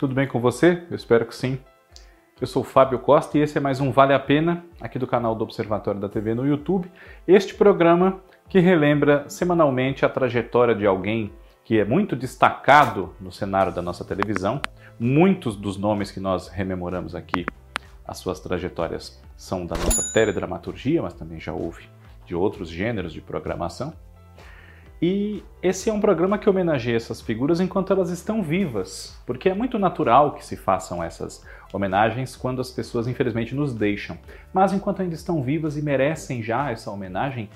Tudo bem com você? Eu espero que sim. Eu sou Fábio Costa e esse é mais um Vale a Pena aqui do canal do Observatório da TV no YouTube. Este programa que relembra semanalmente a trajetória de alguém que é muito destacado no cenário da nossa televisão. Muitos dos nomes que nós rememoramos aqui, as suas trajetórias são da nossa teledramaturgia, mas também já houve de outros gêneros de programação. E esse é um programa que homenageia essas figuras enquanto elas estão vivas, porque é muito natural que se façam essas homenagens quando as pessoas infelizmente nos deixam. Mas enquanto ainda estão vivas e merecem já essa homenagem,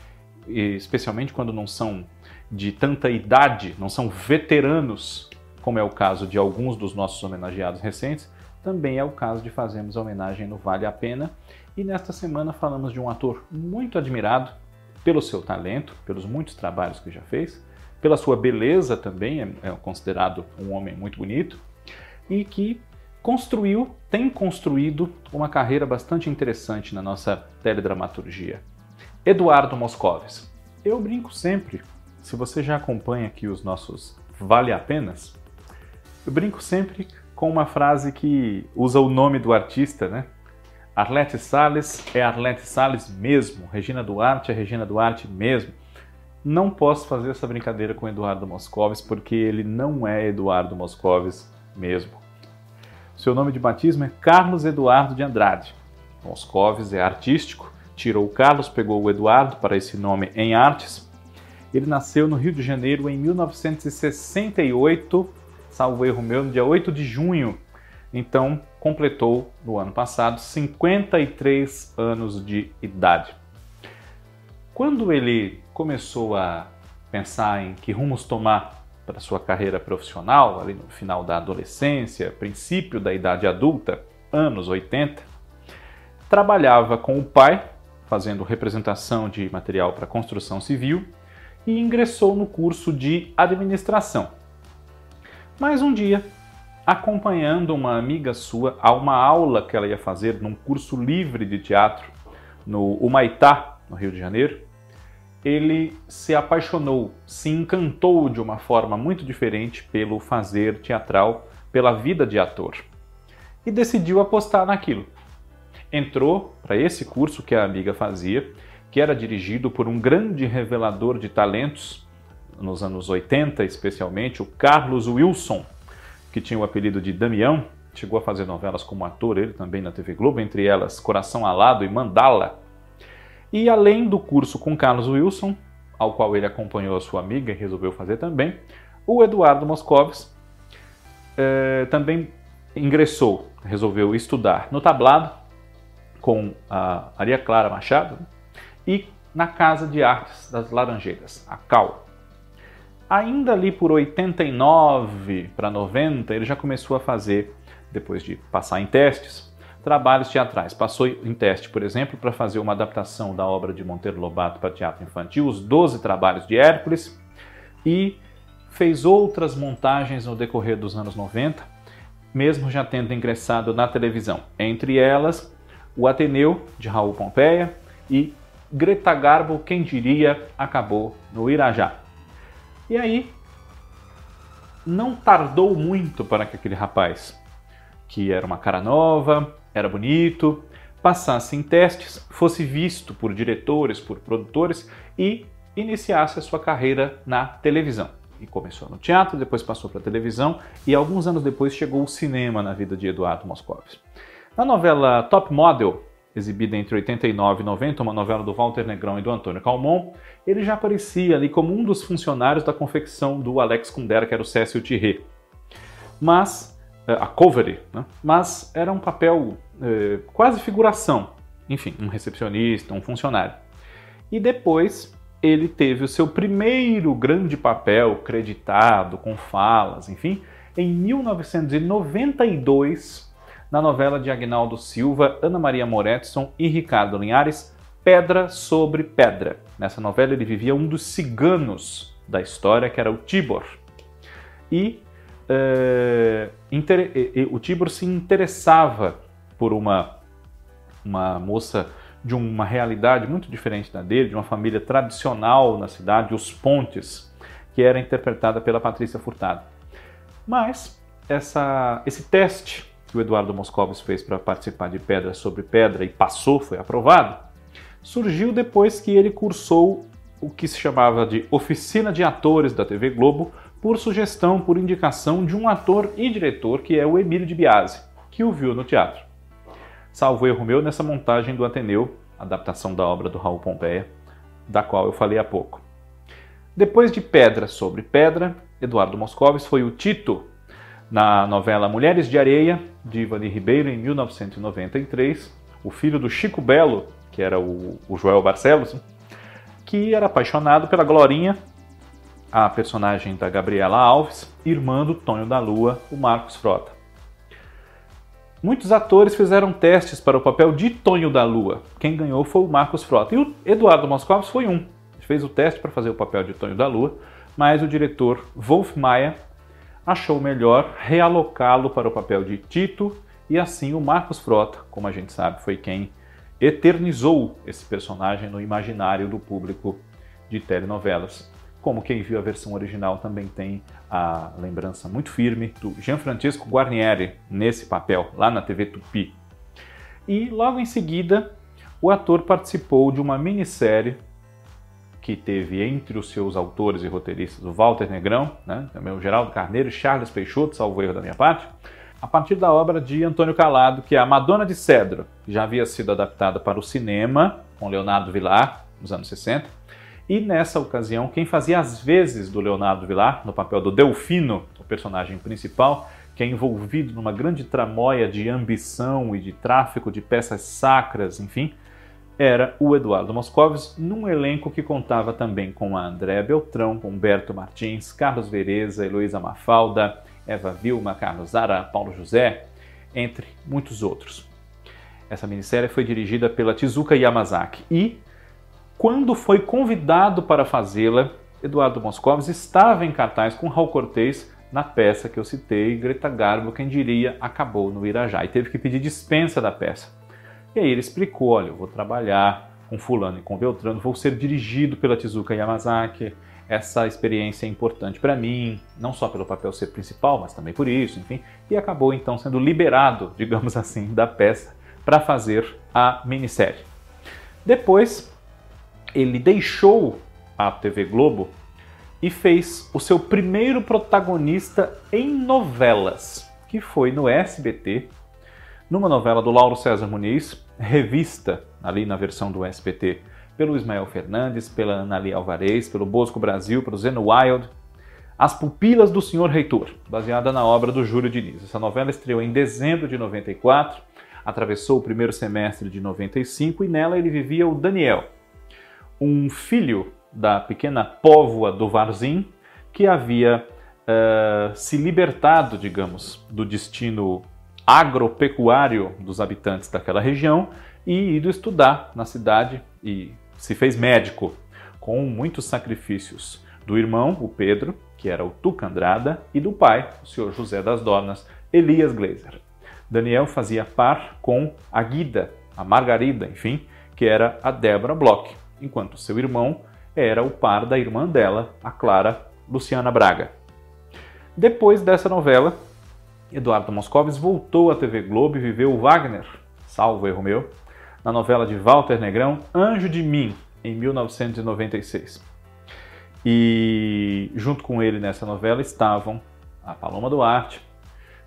especialmente quando não são de tanta idade, não são veteranos, como é o caso de alguns dos nossos homenageados recentes, também é o caso de fazermos a homenagem no Vale a Pena. E nesta semana falamos de um ator muito admirado, pelo seu talento, pelos muitos trabalhos que já fez, pela sua beleza também, é, é considerado um homem muito bonito, e que construiu, tem construído uma carreira bastante interessante na nossa teledramaturgia. Eduardo Moscovis. Eu brinco sempre, se você já acompanha aqui os nossos Vale Apenas, eu brinco sempre com uma frase que usa o nome do artista, né? Arlete Salles é Arlete Salles mesmo, Regina Duarte é Regina Duarte mesmo. Não posso fazer essa brincadeira com Eduardo Moscovis porque ele não é Eduardo Moscovis mesmo. Seu nome de batismo é Carlos Eduardo de Andrade. Moscovis é artístico, tirou o Carlos, pegou o Eduardo para esse nome em artes. Ele nasceu no Rio de Janeiro em 1968, salvo erro meu, no dia 8 de junho então completou no ano passado 53 anos de idade. Quando ele começou a pensar em que rumos tomar para sua carreira profissional, ali no final da adolescência, princípio da idade adulta, anos 80, trabalhava com o pai, fazendo representação de material para construção civil, e ingressou no curso de administração. Mas um dia acompanhando uma amiga sua a uma aula que ela ia fazer num curso livre de teatro no Humaitá, no Rio de Janeiro. Ele se apaixonou, se encantou de uma forma muito diferente pelo fazer teatral, pela vida de ator e decidiu apostar naquilo. Entrou para esse curso que a amiga fazia, que era dirigido por um grande revelador de talentos nos anos 80, especialmente o Carlos Wilson, que tinha o apelido de Damião, chegou a fazer novelas como ator, ele também na TV Globo, entre elas Coração Alado e Mandala. E além do curso com Carlos Wilson, ao qual ele acompanhou a sua amiga e resolveu fazer também, o Eduardo Moscovis eh, também ingressou, resolveu estudar no tablado com a Maria Clara Machado e na Casa de Artes das Laranjeiras, a CAL. Ainda ali por 89 para 90, ele já começou a fazer, depois de passar em testes, trabalhos teatrais. Passou em teste, por exemplo, para fazer uma adaptação da obra de Monteiro Lobato para teatro infantil, Os Doze Trabalhos de Hércules, e fez outras montagens no decorrer dos anos 90, mesmo já tendo ingressado na televisão. Entre elas, O Ateneu, de Raul Pompeia, e Greta Garbo, quem diria, acabou no Irajá. E aí, não tardou muito para que aquele rapaz, que era uma cara nova, era bonito, passasse em testes, fosse visto por diretores, por produtores e iniciasse a sua carreira na televisão. E começou no teatro, depois passou para a televisão e alguns anos depois chegou o cinema na vida de Eduardo Moscovis. Na novela Top Model, exibida entre 89 e 90, uma novela do Walter Negrão e do Antônio Calmon, ele já aparecia ali como um dos funcionários da confecção do Alex Kundera, que era o Cécio Thierry. Mas, eh, a Covery, né? mas era um papel eh, quase figuração, enfim, um recepcionista, um funcionário. E depois ele teve o seu primeiro grande papel creditado, com falas, enfim, em 1992, na novela de Agnaldo Silva, Ana Maria Moretson e Ricardo Linhares, Pedra sobre Pedra. Nessa novela ele vivia um dos ciganos da história, que era o Tibor. E é, o Tibor se interessava por uma, uma moça de uma realidade muito diferente da dele, de uma família tradicional na cidade, os Pontes, que era interpretada pela Patrícia Furtado. Mas essa, esse teste que o Eduardo Moscovitz fez para participar de Pedra sobre Pedra e passou, foi aprovado, surgiu depois que ele cursou o que se chamava de Oficina de Atores da TV Globo, por sugestão, por indicação de um ator e diretor que é o Emílio de Biasi, que o viu no teatro. Salvo erro meu nessa montagem do Ateneu, adaptação da obra do Raul Pompeia, da qual eu falei há pouco. Depois de Pedra sobre Pedra, Eduardo Moscovis foi o Tito na novela Mulheres de Areia, de Ivani Ribeiro, em 1993, o filho do Chico Belo, que era o, o Joel Barcelos, que era apaixonado pela Glorinha, a personagem da Gabriela Alves, irmã do Tonho da Lua, o Marcos Frota. Muitos atores fizeram testes para o papel de Tonho da Lua. Quem ganhou foi o Marcos Frota. E o Eduardo Moscovitz foi um. Fez o teste para fazer o papel de Tonho da Lua, mas o diretor Wolf Maia achou melhor realocá-lo para o papel de Tito e assim o Marcos Frota, como a gente sabe, foi quem eternizou esse personagem no imaginário do público de telenovelas. Como quem viu a versão original também tem a lembrança muito firme do Gianfrancesco Guarnieri nesse papel, lá na TV Tupi. E logo em seguida, o ator participou de uma minissérie que teve entre os seus autores e roteiristas o Walter Negrão, né, também o Geraldo Carneiro e Charles Peixoto, salvo erro da minha parte, a partir da obra de Antônio Calado, que é A Madonna de Cedro, que já havia sido adaptada para o cinema, com Leonardo Villar, nos anos 60. E nessa ocasião, quem fazia as vezes do Leonardo Villar, no papel do Delfino, o personagem principal, que é envolvido numa grande tramóia de ambição e de tráfico de peças sacras, enfim, era o Eduardo Moscovis, num elenco que contava também com a André Beltrão, Humberto Martins, Carlos Vereza, Heloísa Mafalda, Eva Vilma, Carlos Zara, Paulo José, entre muitos outros. Essa minissérie foi dirigida pela Tizuka Yamazaki e, quando foi convidado para fazê-la, Eduardo Moscovitz estava em cartaz com Raul Cortez na peça que eu citei, Greta Garbo, quem diria, acabou no Irajá e teve que pedir dispensa da peça. E aí ele explicou, olha, eu vou trabalhar com fulano e com Beltrano, vou ser dirigido pela Tizuka Yamazaki, essa experiência é importante para mim, não só pelo papel ser principal, mas também por isso, enfim, e acabou então sendo liberado, digamos assim, da peça para fazer a minissérie. Depois, ele deixou a TV Globo e fez o seu primeiro protagonista em novelas, que foi no SBT, numa novela do Lauro César Muniz, revista ali na versão do SBT pelo Ismael Fernandes, pela Anali Alvarez, pelo Bosco Brasil, pelo Zeno Wild, As Pupilas do Senhor Reitor, baseada na obra do Júlio Diniz. Essa novela estreou em dezembro de 94, atravessou o primeiro semestre de 95 e nela ele vivia o Daniel, um filho da pequena póvoa do Varzim que havia uh, se libertado, digamos, do destino agropecuário dos habitantes daquela região e ido estudar na cidade e se fez médico, com muitos sacrifícios do irmão, o Pedro, que era o Tuca Andrada, e do pai, o senhor José das Dornas, Elias Glazer. Daniel fazia par com a Guida, a Margarida, enfim, que era a Débora Bloch, enquanto seu irmão era o par da irmã dela, a Clara Luciana Braga. Depois dessa novela, Eduardo Moscovis voltou à TV Globo e viveu o Wagner, salvo erro meu, na novela de Walter Negrão, Anjo de Mim, em 1996. E junto com ele nessa novela estavam a Paloma Duarte,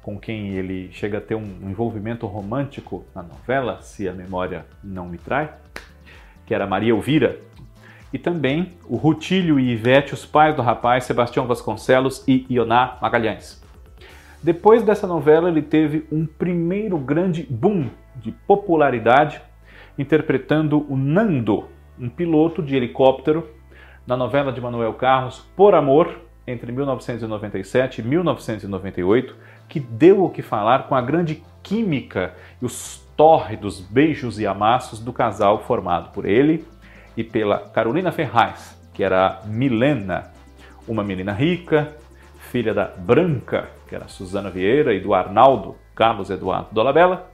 com quem ele chega a ter um envolvimento romântico na novela, se a memória não me trai, que era Maria Elvira, e também o Rutílio e Ivete, os pais do rapaz, Sebastião Vasconcelos e Ioná Magalhães. Depois dessa novela, ele teve um primeiro grande boom de popularidade interpretando o Nando, um piloto de helicóptero, na novela de Manuel Carlos Por Amor, entre 1997 e 1998, que deu o que falar com a grande química e os tórridos beijos e amassos do casal formado por ele e pela Carolina Ferraz, que era Milena, uma menina rica, filha da Branca, que era Suzana Vieira, e do Arnaldo Carlos Eduardo Dolabella,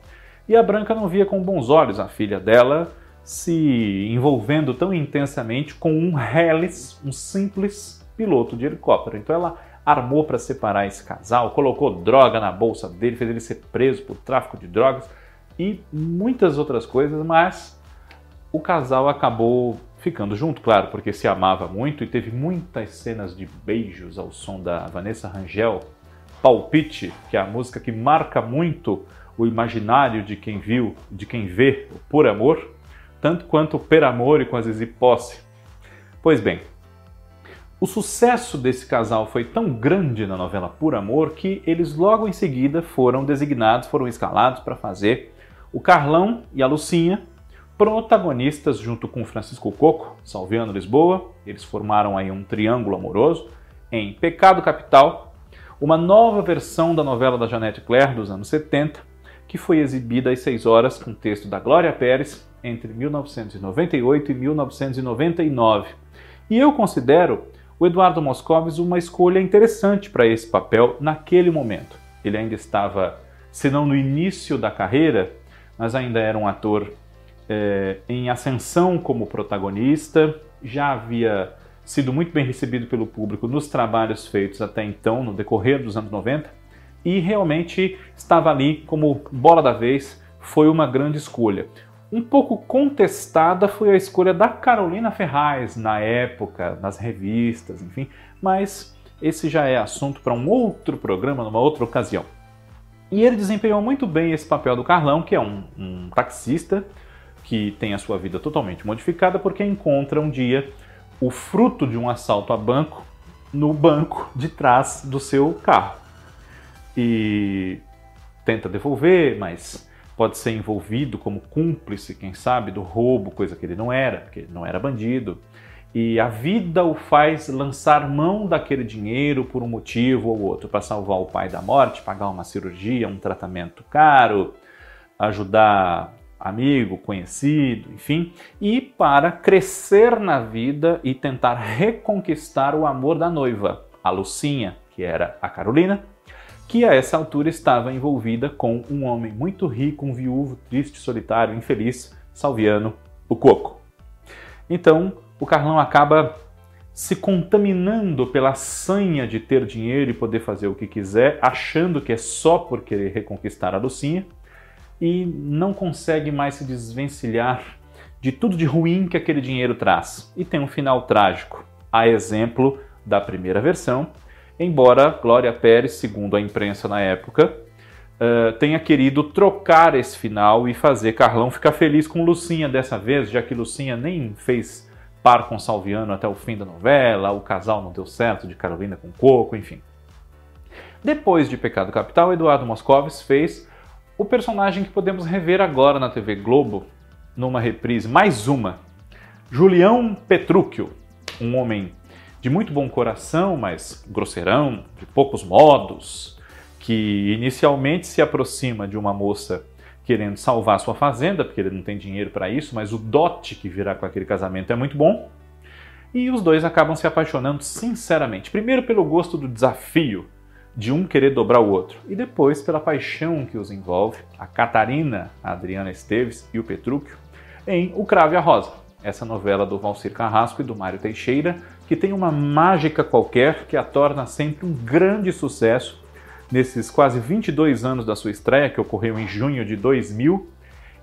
e a Branca não via com bons olhos a filha dela se envolvendo tão intensamente com um Hellis, um simples piloto de helicóptero. Então ela armou para separar esse casal, colocou droga na bolsa dele, fez ele ser preso por tráfico de drogas e muitas outras coisas, mas o casal acabou ficando junto, claro, porque se amava muito e teve muitas cenas de beijos ao som da Vanessa Rangel, Palpite, que é a música que marca muito o imaginário de quem viu, de quem vê o Por Amor, tanto quanto o Per Amor com a Zizi Posse. Pois bem, o sucesso desse casal foi tão grande na novela Por Amor que eles logo em seguida foram designados, foram escalados para fazer o Carlão e a Lucinha, protagonistas junto com Francisco Coco, Salviano Lisboa. Eles formaram aí um triângulo amoroso em Pecado Capital, uma nova versão da novela da Janete Claire dos anos 70, que foi exibida às 6 horas com texto da Glória Pérez entre 1998 e 1999. E eu considero o Eduardo Moscovis uma escolha interessante para esse papel naquele momento. Ele ainda estava, se não no início da carreira, mas ainda era um ator é, em ascensão como protagonista, já havia sido muito bem recebido pelo público nos trabalhos feitos até então, no decorrer dos anos 90, e realmente estava ali como bola da vez, foi uma grande escolha. Um pouco contestada foi a escolha da Carolina Ferraz na época, nas revistas, enfim, mas esse já é assunto para um outro programa, numa outra ocasião. E ele desempenhou muito bem esse papel do Carlão, que é um, um taxista que tem a sua vida totalmente modificada porque encontra um dia o fruto de um assalto a banco no banco de trás do seu carro. E tenta devolver, mas pode ser envolvido como cúmplice, quem sabe, do roubo, coisa que ele não era, porque ele não era bandido. E a vida o faz lançar mão daquele dinheiro por um motivo ou outro, para salvar o pai da morte, pagar uma cirurgia, um tratamento caro, ajudar amigo, conhecido, enfim, e para crescer na vida e tentar reconquistar o amor da noiva, a Lucinha, que era a Carolina, que a essa altura estava envolvida com um homem muito rico, um viúvo, triste, solitário, infeliz, Salviano, o Coco. Então, o Carlão acaba se contaminando pela sanha de ter dinheiro e poder fazer o que quiser, achando que é só por querer reconquistar a Lucinha, e não consegue mais se desvencilhar de tudo de ruim que aquele dinheiro traz. E tem um final trágico, a exemplo da primeira versão, embora Glória Pérez, segundo a imprensa na época, uh, tenha querido trocar esse final e fazer Carlão ficar feliz com Lucinha dessa vez, já que Lucinha nem fez par com Salviano até o fim da novela, o casal não deu certo de Carolina com Coco, enfim. Depois de Pecado Capital, Eduardo Moscovis fez o personagem que podemos rever agora na TV Globo, numa reprise, mais uma. Julião Petrúquio, um homem de muito bom coração, mas grosseirão, de poucos modos, que inicialmente se aproxima de uma moça querendo salvar sua fazenda, porque ele não tem dinheiro para isso, mas o dote que virá com aquele casamento é muito bom. E os dois acabam se apaixonando sinceramente. Primeiro pelo gosto do desafio, de um querer dobrar o outro, e depois pela paixão que os envolve, a Catarina, a Adriana Esteves e o Petrúquio, em O Crave a Rosa, essa novela do Valcir Carrasco e do Mário Teixeira, que tem uma mágica qualquer que a torna sempre um grande sucesso nesses quase 22 anos da sua estreia, que ocorreu em junho de 2000.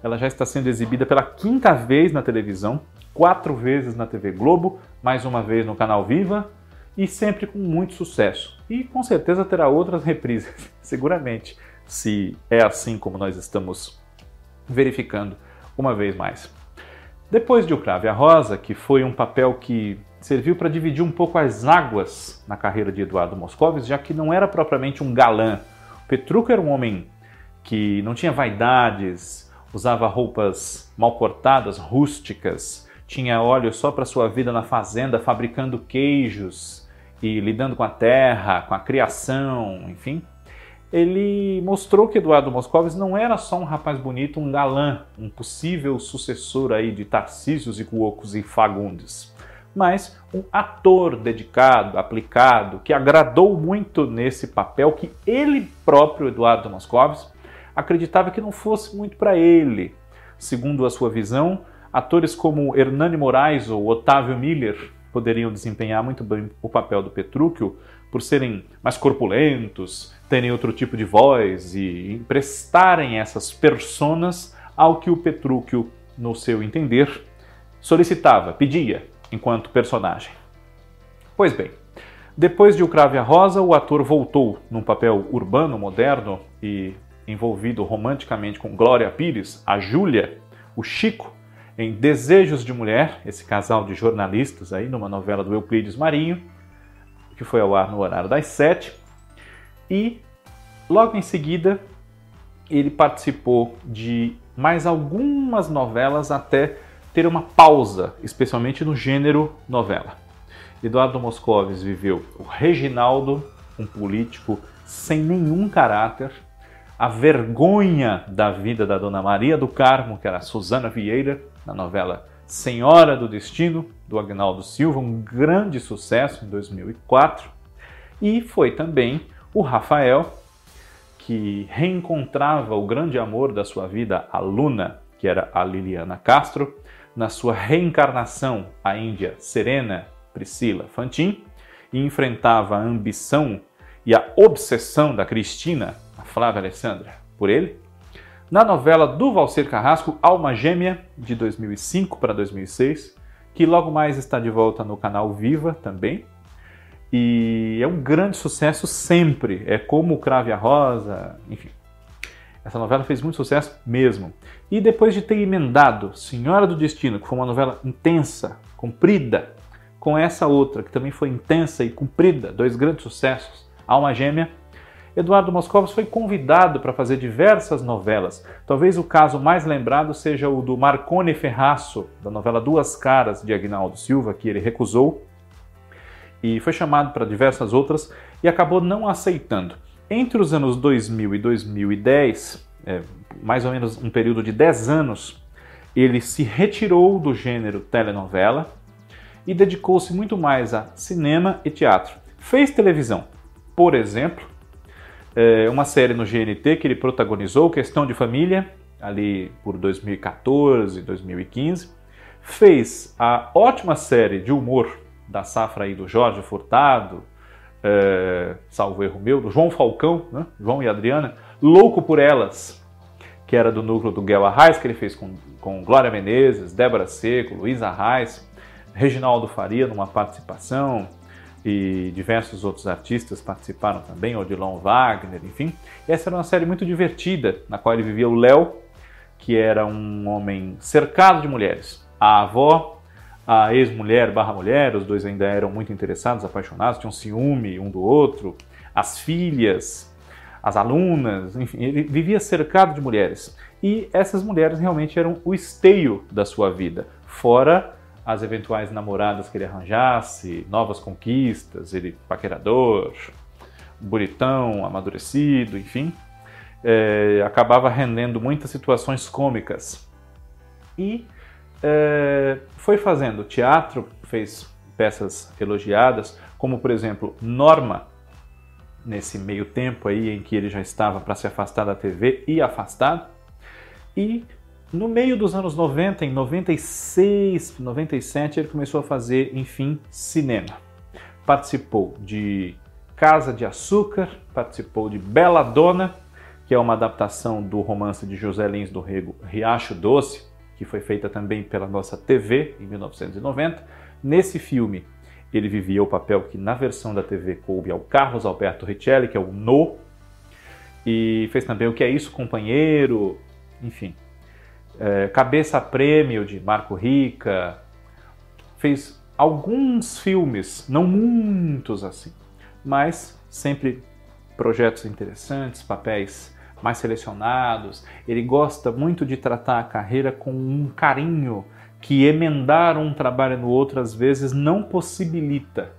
Ela já está sendo exibida pela quinta vez na televisão, quatro vezes na TV Globo, mais uma vez no canal Viva e sempre com muito sucesso. E com certeza terá outras reprises, seguramente, se é assim como nós estamos verificando uma vez mais. Depois de O Crave a Rosa, que foi um papel que serviu para dividir um pouco as águas na carreira de Eduardo Moscovis, já que não era propriamente um galã. Petruca era um homem que não tinha vaidades, usava roupas mal cortadas, rústicas, tinha óleo só para sua vida na fazenda, fabricando queijos e lidando com a terra, com a criação, enfim. Ele mostrou que Eduardo Moscovis não era só um rapaz bonito, um galã, um possível sucessor aí de Tarcísios e Cuocos e Fagundes, mas um ator dedicado, aplicado, que agradou muito nesse papel que ele próprio, Eduardo Moscovis, acreditava que não fosse muito para ele. Segundo a sua visão, Atores como Hernani Moraes ou Otávio Miller poderiam desempenhar muito bem o papel do Petrúquio, por serem mais corpulentos, terem outro tipo de voz e emprestarem essas personas ao que o Petrúquio, no seu entender, solicitava, pedia enquanto personagem. Pois bem, depois de O Crave a Rosa, o ator voltou num papel urbano, moderno e envolvido romanticamente com Glória Pires, a Júlia, o Chico, em Desejos de Mulher, esse casal de jornalistas aí numa novela do Euclides Marinho, que foi ao ar no horário das sete. E logo em seguida ele participou de mais algumas novelas até ter uma pausa, especialmente no gênero novela. Eduardo Moscovis viveu o Reginaldo, um político sem nenhum caráter, a vergonha da vida da Dona Maria do Carmo, que era Susana Vieira, na novela Senhora do Destino, do Agnaldo Silva, um grande sucesso em 2004. E foi também o Rafael, que reencontrava o grande amor da sua vida, a Luna, que era a Liliana Castro, na sua reencarnação, a Índia Serena Priscila Fantin, e enfrentava a ambição e a obsessão da Cristina, a Flávia Alessandra, por ele, na novela do Valcer Carrasco, Alma Gêmea, de 2005 para 2006, que logo mais está de volta no canal Viva também. E é um grande sucesso sempre. É como o Crave a Rosa, enfim. Essa novela fez muito sucesso mesmo. E depois de ter emendado Senhora do Destino, que foi uma novela intensa, comprida, com essa outra, que também foi intensa e comprida, dois grandes sucessos, Alma Gêmea Eduardo Moscovitz foi convidado para fazer diversas novelas. Talvez o caso mais lembrado seja o do Marcone Ferraço, da novela Duas Caras de Agnaldo Silva, que ele recusou e foi chamado para diversas outras e acabou não aceitando. Entre os anos 2000 e 2010, é, mais ou menos um período de 10 anos, ele se retirou do gênero telenovela e dedicou-se muito mais a cinema e teatro. Fez televisão, por exemplo, é, uma série no GNT que ele protagonizou, Questão de Família, ali por 2014, 2015. Fez a ótima série de humor da safra aí do Jorge Furtado, é, salvo erro meu, do João Falcão, né? João e Adriana, Louco por Elas, que era do núcleo do Guel Arraes, que ele fez com, com Glória Menezes, Débora Seco, Luiz Arraes, Reginaldo Faria numa participação, e diversos outros artistas participaram também, Odilon Wagner, enfim. essa era uma série muito divertida, na qual ele vivia o Léo, que era um homem cercado de mulheres. A avó, a ex-mulher barra mulher, os dois ainda eram muito interessados, apaixonados, tinham ciúme um do outro, as filhas, as alunas, enfim, ele vivia cercado de mulheres. E essas mulheres realmente eram o esteio da sua vida, fora as eventuais namoradas que ele arranjasse, novas conquistas, ele paquerador, bonitão, amadurecido, enfim, é, acabava rendendo muitas situações cômicas. E é, foi fazendo teatro, fez peças elogiadas, como por exemplo Norma, nesse meio tempo aí em que ele já estava para se afastar da TV e afastado, e no meio dos anos 90, em 96, 97, ele começou a fazer, enfim, cinema. Participou de Casa de Açúcar, participou de Bela Dona, que é uma adaptação do romance de José Lins do Rego Riacho Doce, que foi feita também pela nossa TV em 1990. Nesse filme, ele vivia o papel que na versão da TV coube ao Carlos Alberto Richelli, que é o No, e fez também O Que É Isso, Companheiro, enfim, é, Cabeça Prêmio de Marco Rica, fez alguns filmes, não muitos assim, mas sempre projetos interessantes, papéis mais selecionados. Ele gosta muito de tratar a carreira com um carinho que emendar um trabalho no outro às vezes não possibilita.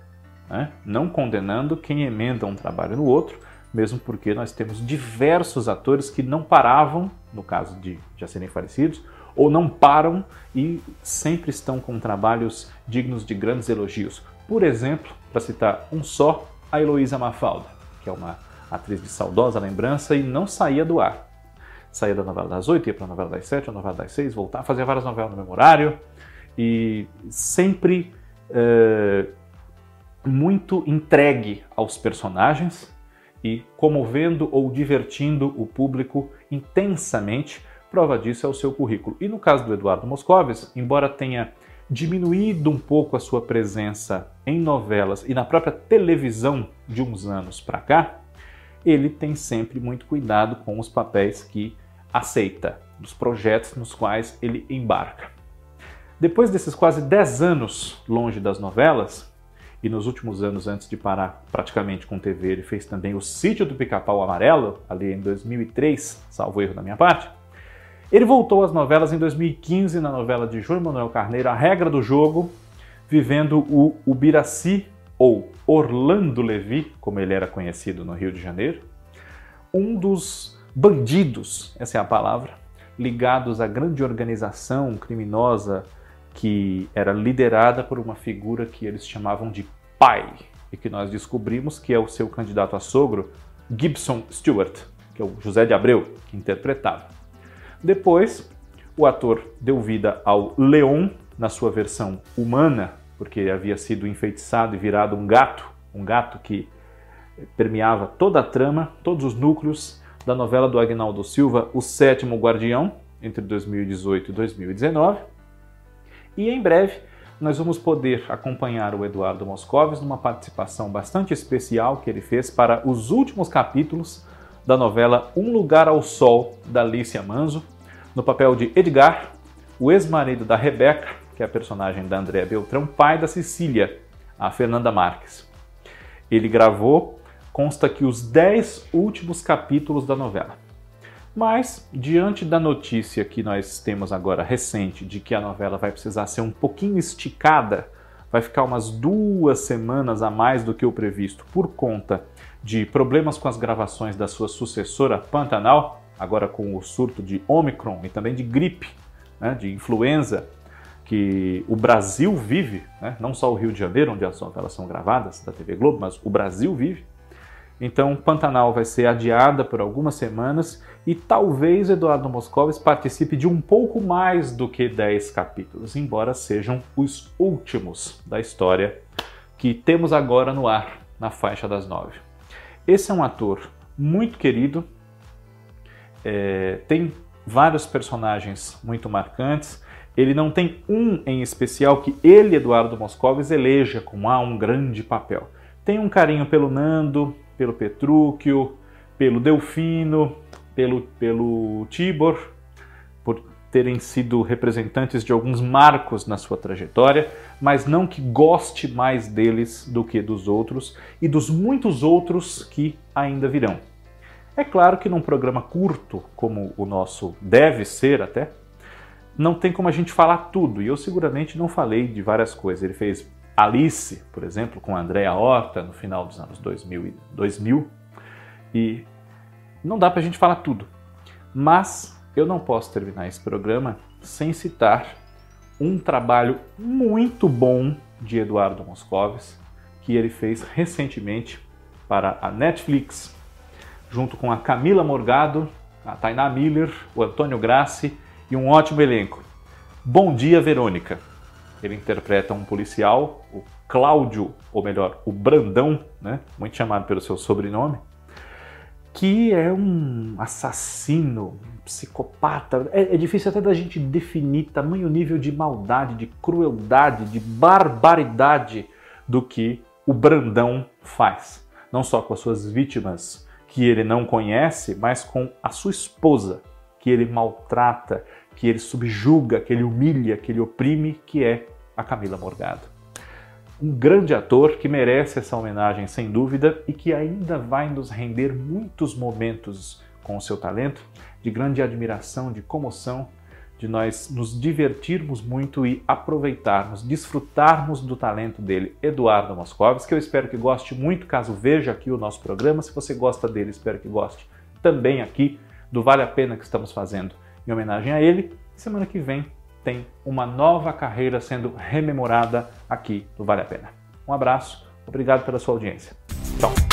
Né? Não condenando quem emenda um trabalho no outro, mesmo porque nós temos diversos atores que não paravam, no caso de já serem falecidos, ou não param e sempre estão com trabalhos dignos de grandes elogios. Por exemplo, para citar um só, a Heloísa Mafalda, que é uma atriz de saudosa lembrança e não saía do ar. Saía da novela das oito, ia para a novela das sete, a novela das seis, voltava, fazia várias novelas no memorário e sempre eh, muito entregue aos personagens e comovendo ou divertindo o público intensamente. Prova disso é o seu currículo. E no caso do Eduardo Moscovis, embora tenha diminuído um pouco a sua presença em novelas e na própria televisão de uns anos para cá, ele tem sempre muito cuidado com os papéis que aceita, dos projetos nos quais ele embarca. Depois desses quase 10 anos longe das novelas, e nos últimos anos, antes de parar praticamente com TV, ele fez também o Sítio do Pica-Pau Amarelo, ali em 2003, salvo erro da minha parte. Ele voltou às novelas em 2015 na novela de João Manuel Carneiro, A Regra do Jogo, vivendo o Ubiraci, ou Orlando Levi, como ele era conhecido no Rio de Janeiro, um dos bandidos, essa é a palavra, ligados à grande organização criminosa que era liderada por uma figura que eles chamavam de pai e que nós descobrimos que é o seu candidato a sogro, Gibson Stewart, que é o José de Abreu, que interpretava. Depois, o ator deu vida ao Leon na sua versão humana, porque havia sido enfeitiçado e virado um gato, um gato que permeava toda a trama, todos os núcleos da novela do Agnaldo Silva, O Sétimo Guardião, entre 2018 e 2019. E em breve nós vamos poder acompanhar o Eduardo Moscovis numa participação bastante especial que ele fez para os últimos capítulos da novela Um Lugar ao Sol, da Alicia Manzo, no papel de Edgar, o ex-marido da Rebeca, que é a personagem da Andréa Beltrão, pai da Cecília, a Fernanda Marques. Ele gravou, consta que os dez últimos capítulos da novela. Mas, diante da notícia que nós temos agora recente de que a novela vai precisar ser um pouquinho esticada, vai ficar umas duas semanas a mais do que o previsto por conta de problemas com as gravações da sua sucessora Pantanal, agora com o surto de Omicron e também de gripe, né, de influenza, que o Brasil vive, né, não só o Rio de Janeiro, onde as novelas são gravadas, da TV Globo, mas o Brasil vive. Então, Pantanal vai ser adiada por algumas semanas e talvez Eduardo Moscovis participe de um pouco mais do que 10 capítulos, embora sejam os últimos da história que temos agora no ar, na faixa das nove. Esse é um ator muito querido, é, tem vários personagens muito marcantes. Ele não tem um em especial que ele, Eduardo Moscovis, eleja com ah, um grande papel. Tem um carinho pelo Nando, pelo Petrúquio, pelo Delfino, pelo, pelo Tibor, por terem sido representantes de alguns marcos na sua trajetória, mas não que goste mais deles do que dos outros e dos muitos outros que ainda virão. É claro que num programa curto, como o nosso deve ser até, não tem como a gente falar tudo, e eu seguramente não falei de várias coisas. Ele fez Alice, por exemplo, com Andréa Horta no final dos anos 2000, 2000 e não dá para a gente falar tudo. Mas eu não posso terminar esse programa sem citar um trabalho muito bom de Eduardo Moscovis que ele fez recentemente para a Netflix, junto com a Camila Morgado, a Tainá Miller, o Antônio Grassi e um ótimo elenco. Bom dia, Verônica! Ele interpreta um policial, o Cláudio, ou melhor, o Brandão, né? muito chamado pelo seu sobrenome, que é um assassino, um psicopata. É, é, difícil até da gente definir tamanho nível de maldade, de crueldade, de barbaridade do que o Brandão faz. Não só com as suas vítimas que ele não conhece, mas com a sua esposa, que ele maltrata, que ele subjuga, que ele humilha, que ele oprime, que é a Camila Morgado. Um grande ator que merece essa homenagem sem dúvida e que ainda vai nos render muitos momentos com o seu talento, de grande admiração, de comoção, de nós nos divertirmos muito e aproveitarmos, desfrutarmos do talento dele, Eduardo Moscovis, que eu espero que goste muito caso veja aqui o nosso programa. Se você gosta dele, espero que goste também aqui do Vale a Pena que estamos fazendo em homenagem a ele. Semana que vem tem uma nova carreira sendo rememorada aqui no Vale a Pena. Um abraço, obrigado pela sua audiência. Tchau.